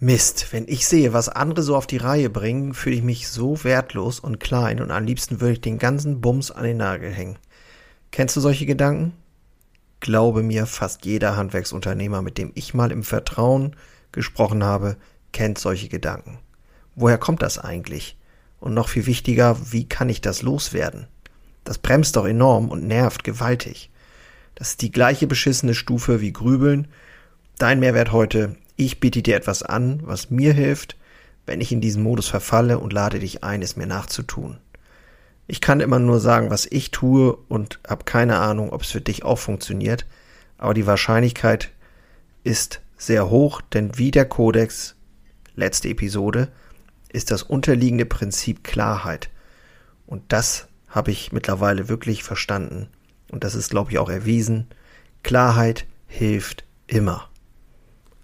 Mist, wenn ich sehe, was andere so auf die Reihe bringen, fühle ich mich so wertlos und klein und am liebsten würde ich den ganzen Bums an den Nagel hängen. Kennst du solche Gedanken? Glaube mir, fast jeder Handwerksunternehmer, mit dem ich mal im Vertrauen gesprochen habe, kennt solche Gedanken. Woher kommt das eigentlich? Und noch viel wichtiger, wie kann ich das loswerden? Das bremst doch enorm und nervt gewaltig. Das ist die gleiche beschissene Stufe wie Grübeln. Dein Mehrwert heute, ich biete dir etwas an, was mir hilft, wenn ich in diesen Modus verfalle und lade dich ein, es mir nachzutun. Ich kann immer nur sagen, was ich tue und habe keine Ahnung, ob es für dich auch funktioniert, aber die Wahrscheinlichkeit ist sehr hoch, denn wie der Kodex, letzte Episode, ist das unterliegende Prinzip Klarheit. Und das habe ich mittlerweile wirklich verstanden. Und das ist, glaube ich, auch erwiesen. Klarheit hilft immer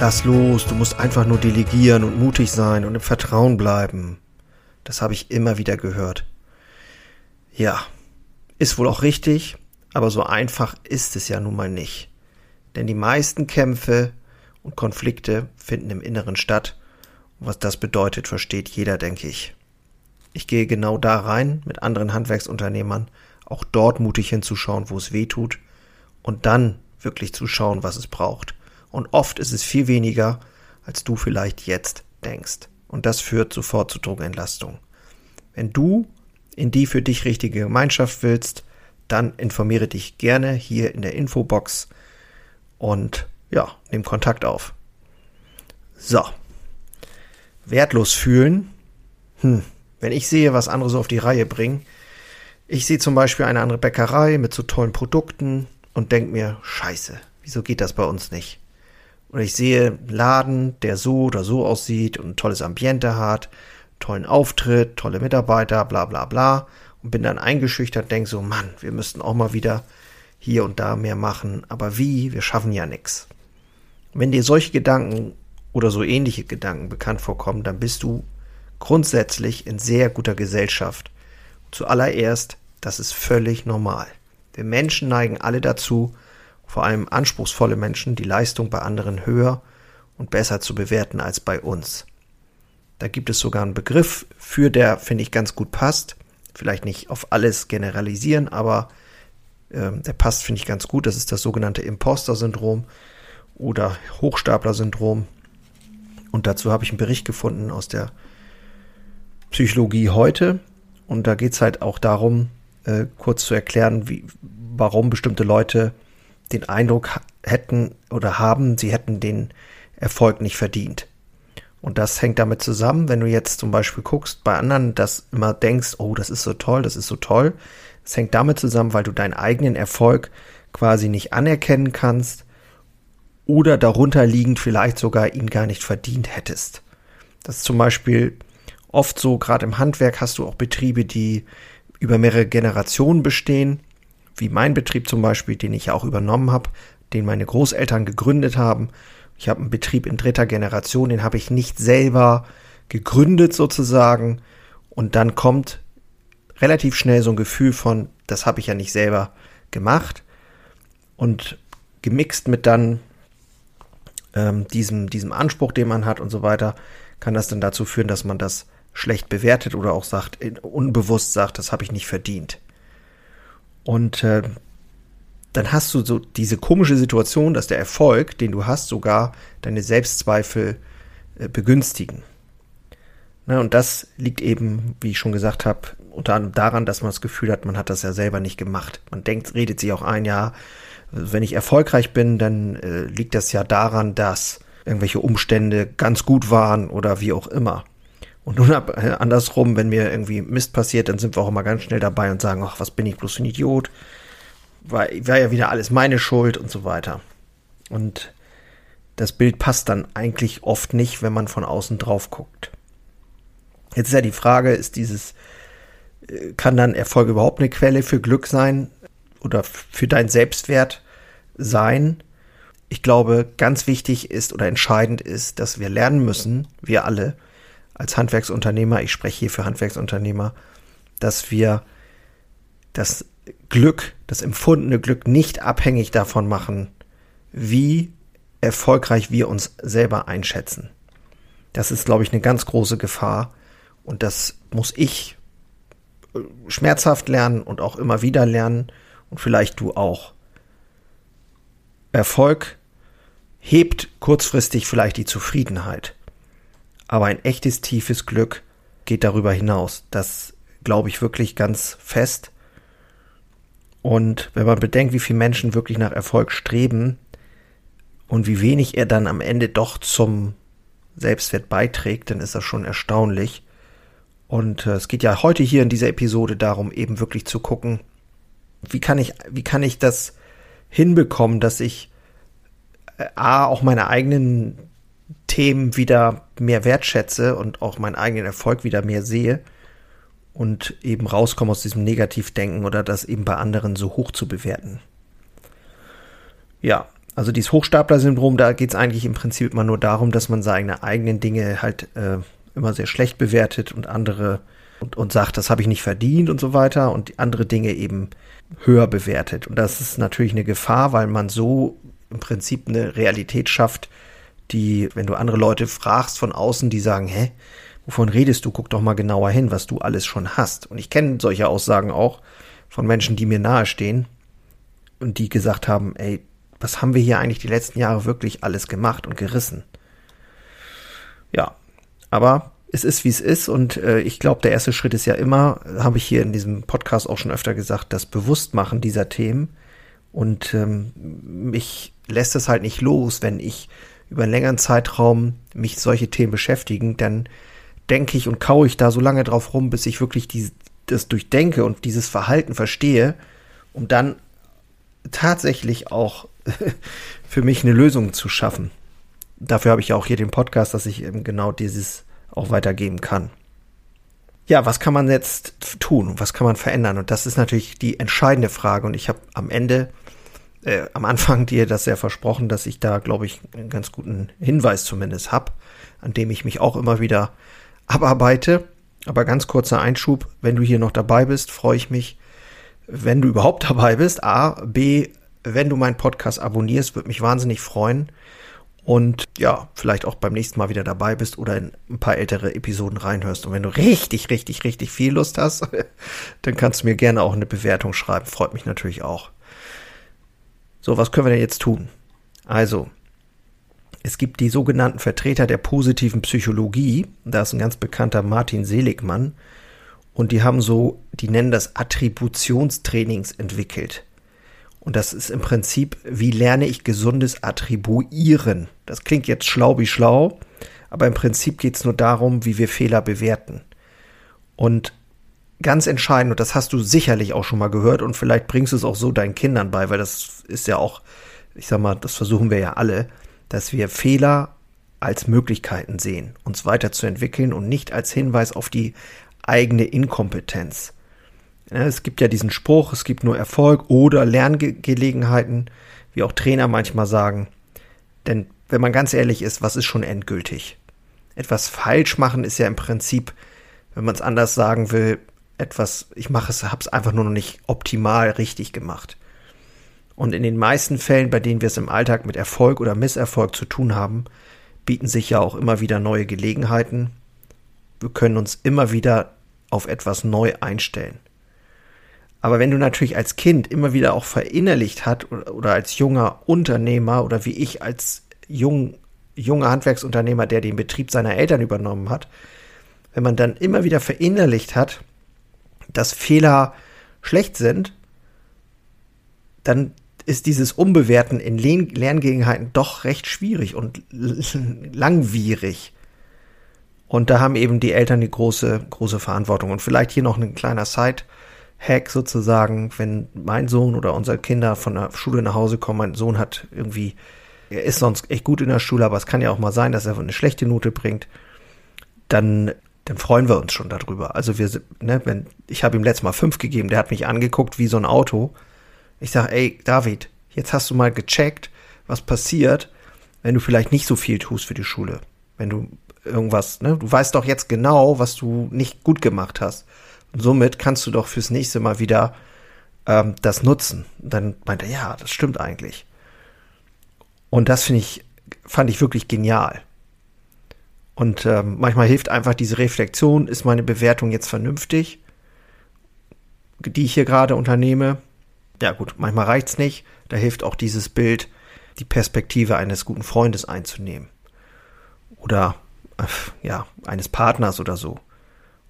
Lass los, du musst einfach nur delegieren und mutig sein und im Vertrauen bleiben. Das habe ich immer wieder gehört. Ja, ist wohl auch richtig, aber so einfach ist es ja nun mal nicht. Denn die meisten Kämpfe und Konflikte finden im Inneren statt. Und was das bedeutet, versteht jeder, denke ich. Ich gehe genau da rein mit anderen Handwerksunternehmern, auch dort mutig hinzuschauen, wo es weh tut, und dann wirklich zu schauen, was es braucht. Und oft ist es viel weniger, als du vielleicht jetzt denkst. Und das führt sofort zu Druckentlastung. Wenn du in die für dich richtige Gemeinschaft willst, dann informiere dich gerne hier in der Infobox und ja, nimm Kontakt auf. So. Wertlos fühlen. Hm. Wenn ich sehe, was andere so auf die Reihe bringen, ich sehe zum Beispiel eine andere Bäckerei mit so tollen Produkten und denke mir, scheiße, wieso geht das bei uns nicht? Und ich sehe einen Laden, der so oder so aussieht und ein tolles Ambiente hat, tollen Auftritt, tolle Mitarbeiter, bla bla bla. Und bin dann eingeschüchtert, denke so, Mann, wir müssten auch mal wieder hier und da mehr machen. Aber wie? Wir schaffen ja nichts. Wenn dir solche Gedanken oder so ähnliche Gedanken bekannt vorkommen, dann bist du grundsätzlich in sehr guter Gesellschaft. Zuallererst, das ist völlig normal. Wir Menschen neigen alle dazu, vor allem anspruchsvolle Menschen, die Leistung bei anderen höher und besser zu bewerten als bei uns. Da gibt es sogar einen Begriff für, der, finde ich, ganz gut passt. Vielleicht nicht auf alles generalisieren, aber äh, der passt, finde ich, ganz gut. Das ist das sogenannte Imposter-Syndrom oder Hochstapler-Syndrom. Und dazu habe ich einen Bericht gefunden aus der Psychologie heute. Und da geht es halt auch darum, äh, kurz zu erklären, wie, warum bestimmte Leute den Eindruck hätten oder haben, sie hätten den Erfolg nicht verdient. Und das hängt damit zusammen, wenn du jetzt zum Beispiel guckst, bei anderen das immer denkst, oh, das ist so toll, das ist so toll. Es hängt damit zusammen, weil du deinen eigenen Erfolg quasi nicht anerkennen kannst oder darunter liegend vielleicht sogar ihn gar nicht verdient hättest. Das ist zum Beispiel oft so, gerade im Handwerk hast du auch Betriebe, die über mehrere Generationen bestehen wie mein Betrieb zum Beispiel, den ich auch übernommen habe, den meine Großeltern gegründet haben. Ich habe einen Betrieb in dritter Generation, den habe ich nicht selber gegründet sozusagen. Und dann kommt relativ schnell so ein Gefühl von, das habe ich ja nicht selber gemacht. Und gemixt mit dann ähm, diesem, diesem Anspruch, den man hat und so weiter, kann das dann dazu führen, dass man das schlecht bewertet oder auch sagt, unbewusst sagt, das habe ich nicht verdient. Und äh, dann hast du so diese komische Situation, dass der Erfolg, den du hast, sogar deine Selbstzweifel äh, begünstigen. Na, und das liegt eben, wie ich schon gesagt habe, unter anderem daran, dass man das Gefühl hat, man hat das ja selber nicht gemacht. Man denkt, redet sich auch ein, ja, wenn ich erfolgreich bin, dann äh, liegt das ja daran, dass irgendwelche Umstände ganz gut waren oder wie auch immer. Und nun äh, andersrum, wenn mir irgendwie Mist passiert, dann sind wir auch immer ganz schnell dabei und sagen, ach, was bin ich bloß für ein Idiot? War, war ja wieder alles meine Schuld und so weiter. Und das Bild passt dann eigentlich oft nicht, wenn man von außen drauf guckt. Jetzt ist ja die Frage, ist dieses, äh, kann dann Erfolg überhaupt eine Quelle für Glück sein oder für deinen Selbstwert sein? Ich glaube, ganz wichtig ist oder entscheidend ist, dass wir lernen müssen, wir alle als Handwerksunternehmer, ich spreche hier für Handwerksunternehmer, dass wir das Glück, das empfundene Glück nicht abhängig davon machen, wie erfolgreich wir uns selber einschätzen. Das ist, glaube ich, eine ganz große Gefahr. Und das muss ich äh, schmerzhaft lernen und auch immer wieder lernen. Und vielleicht du auch. Erfolg hebt kurzfristig vielleicht die Zufriedenheit. Aber ein echtes tiefes Glück geht darüber hinaus. Das glaube ich wirklich ganz fest. Und wenn man bedenkt, wie viele Menschen wirklich nach Erfolg streben, und wie wenig er dann am Ende doch zum Selbstwert beiträgt, dann ist das schon erstaunlich. Und äh, es geht ja heute hier in dieser Episode darum, eben wirklich zu gucken, wie kann ich, wie kann ich das hinbekommen, dass ich äh, A, auch meine eigenen Themen wieder mehr wertschätze und auch meinen eigenen Erfolg wieder mehr sehe und eben rauskomme aus diesem Negativdenken oder das eben bei anderen so hoch zu bewerten. Ja, also dieses Hochstapler-Syndrom, da geht es eigentlich im Prinzip immer nur darum, dass man seine eigenen Dinge halt äh, immer sehr schlecht bewertet und andere und, und sagt, das habe ich nicht verdient und so weiter und andere Dinge eben höher bewertet. Und das ist natürlich eine Gefahr, weil man so im Prinzip eine Realität schafft, die, wenn du andere Leute fragst von außen, die sagen, hä, wovon redest du? Guck doch mal genauer hin, was du alles schon hast. Und ich kenne solche Aussagen auch von Menschen, die mir nahestehen und die gesagt haben, ey, was haben wir hier eigentlich die letzten Jahre wirklich alles gemacht und gerissen? Ja, aber es ist, wie es ist und äh, ich glaube, der erste Schritt ist ja immer, habe ich hier in diesem Podcast auch schon öfter gesagt, das Bewusstmachen dieser Themen und ähm, mich lässt es halt nicht los, wenn ich über einen längeren Zeitraum mich solche Themen beschäftigen, dann denke ich und kaue ich da so lange drauf rum, bis ich wirklich die, das durchdenke und dieses Verhalten verstehe, um dann tatsächlich auch für mich eine Lösung zu schaffen. Dafür habe ich ja auch hier den Podcast, dass ich eben genau dieses auch weitergeben kann. Ja, was kann man jetzt tun was kann man verändern? Und das ist natürlich die entscheidende Frage. Und ich habe am Ende, äh, am Anfang dir das sehr versprochen, dass ich da, glaube ich, einen ganz guten Hinweis zumindest habe, an dem ich mich auch immer wieder abarbeite. Aber ganz kurzer Einschub, wenn du hier noch dabei bist, freue ich mich, wenn du überhaupt dabei bist. A, B, wenn du meinen Podcast abonnierst, würde mich wahnsinnig freuen. Und ja, vielleicht auch beim nächsten Mal wieder dabei bist oder in ein paar ältere Episoden reinhörst. Und wenn du richtig, richtig, richtig viel Lust hast, dann kannst du mir gerne auch eine Bewertung schreiben. Freut mich natürlich auch. So, was können wir denn jetzt tun? Also, es gibt die sogenannten Vertreter der positiven Psychologie. Da ist ein ganz bekannter Martin Seligmann. Und die haben so, die nennen das Attributionstrainings entwickelt. Und das ist im Prinzip, wie lerne ich gesundes Attribuieren? Das klingt jetzt schlau wie schlau, aber im Prinzip geht es nur darum, wie wir Fehler bewerten. Und ganz entscheidend, und das hast du sicherlich auch schon mal gehört, und vielleicht bringst du es auch so deinen Kindern bei, weil das ist ja auch, ich sag mal, das versuchen wir ja alle, dass wir Fehler als Möglichkeiten sehen, uns weiterzuentwickeln und nicht als Hinweis auf die eigene Inkompetenz. Es gibt ja diesen Spruch, es gibt nur Erfolg oder Lerngelegenheiten, wie auch Trainer manchmal sagen. Denn wenn man ganz ehrlich ist, was ist schon endgültig? Etwas falsch machen ist ja im Prinzip, wenn man es anders sagen will, etwas, ich mache es, habe es einfach nur noch nicht optimal richtig gemacht. Und in den meisten Fällen, bei denen wir es im Alltag mit Erfolg oder Misserfolg zu tun haben, bieten sich ja auch immer wieder neue Gelegenheiten. Wir können uns immer wieder auf etwas neu einstellen. Aber wenn du natürlich als Kind immer wieder auch verinnerlicht hat oder, als junger Unternehmer oder wie ich als jung, junger Handwerksunternehmer, der den Betrieb seiner Eltern übernommen hat, wenn man dann immer wieder verinnerlicht hat, dass Fehler schlecht sind, dann ist dieses Umbewerten in Lerngelegenheiten doch recht schwierig und langwierig. Und da haben eben die Eltern die große, große Verantwortung. Und vielleicht hier noch ein kleiner Side-Hack sozusagen, wenn mein Sohn oder unsere Kinder von der Schule nach Hause kommen, mein Sohn hat irgendwie er ist sonst echt gut in der Schule, aber es kann ja auch mal sein, dass er eine schlechte Note bringt, dann, dann freuen wir uns schon darüber. Also wir, ne, wenn, ich habe ihm letztes Mal fünf gegeben, der hat mich angeguckt wie so ein Auto. Ich sage, ey, David, jetzt hast du mal gecheckt, was passiert, wenn du vielleicht nicht so viel tust für die Schule. Wenn du irgendwas, ne, du weißt doch jetzt genau, was du nicht gut gemacht hast. Und somit kannst du doch fürs nächste Mal wieder ähm, das nutzen. Und dann meinte er, ja, das stimmt eigentlich. Und das finde ich, fand ich wirklich genial. Und ähm, manchmal hilft einfach diese Reflexion, ist meine Bewertung jetzt vernünftig, die ich hier gerade unternehme. Ja gut, manchmal reicht's nicht. Da hilft auch dieses Bild, die Perspektive eines guten Freundes einzunehmen. Oder äh, ja, eines Partners oder so.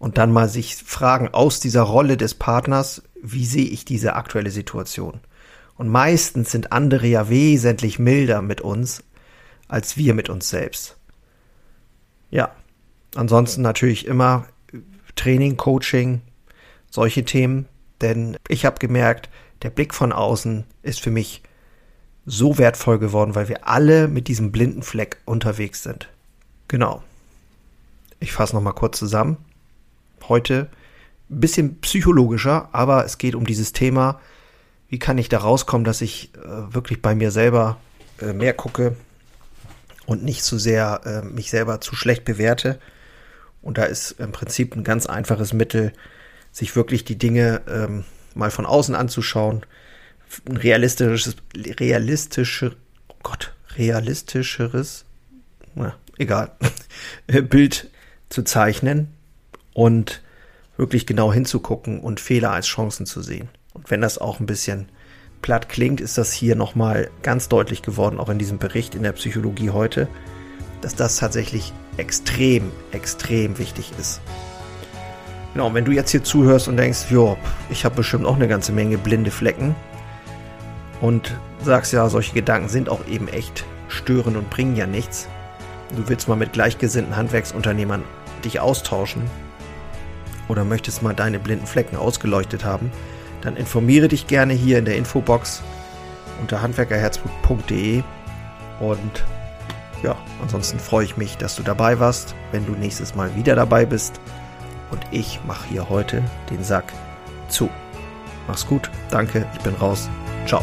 Und dann mal sich fragen aus dieser Rolle des Partners, wie sehe ich diese aktuelle Situation? Und meistens sind andere ja wesentlich milder mit uns, als wir mit uns selbst. Ja, ansonsten natürlich immer Training, Coaching, solche Themen, denn ich habe gemerkt, der Blick von außen ist für mich so wertvoll geworden, weil wir alle mit diesem blinden Fleck unterwegs sind. Genau. Ich fasse noch mal kurz zusammen. Heute ein bisschen psychologischer, aber es geht um dieses Thema, wie kann ich da rauskommen, dass ich äh, wirklich bei mir selber äh, mehr gucke und nicht zu sehr äh, mich selber zu schlecht bewerte. Und da ist im Prinzip ein ganz einfaches Mittel, sich wirklich die Dinge ähm, mal von außen anzuschauen, ein realistisches, realistischer, oh Gott, realistischeres, na, egal, Bild zu zeichnen und wirklich genau hinzugucken und Fehler als Chancen zu sehen. Und wenn das auch ein bisschen platt klingt, ist das hier nochmal ganz deutlich geworden, auch in diesem Bericht in der Psychologie heute, dass das tatsächlich extrem, extrem wichtig ist. Genau, wenn du jetzt hier zuhörst und denkst, jo, ich habe bestimmt auch eine ganze Menge blinde Flecken und sagst ja, solche Gedanken sind auch eben echt störend und bringen ja nichts. Du willst mal mit gleichgesinnten Handwerksunternehmern dich austauschen oder möchtest mal deine blinden Flecken ausgeleuchtet haben, dann informiere dich gerne hier in der Infobox unter handwerkerherzblut.de und ja, ansonsten freue ich mich, dass du dabei warst, wenn du nächstes Mal wieder dabei bist und ich mache hier heute den Sack zu. Mach's gut, danke, ich bin raus. Ciao.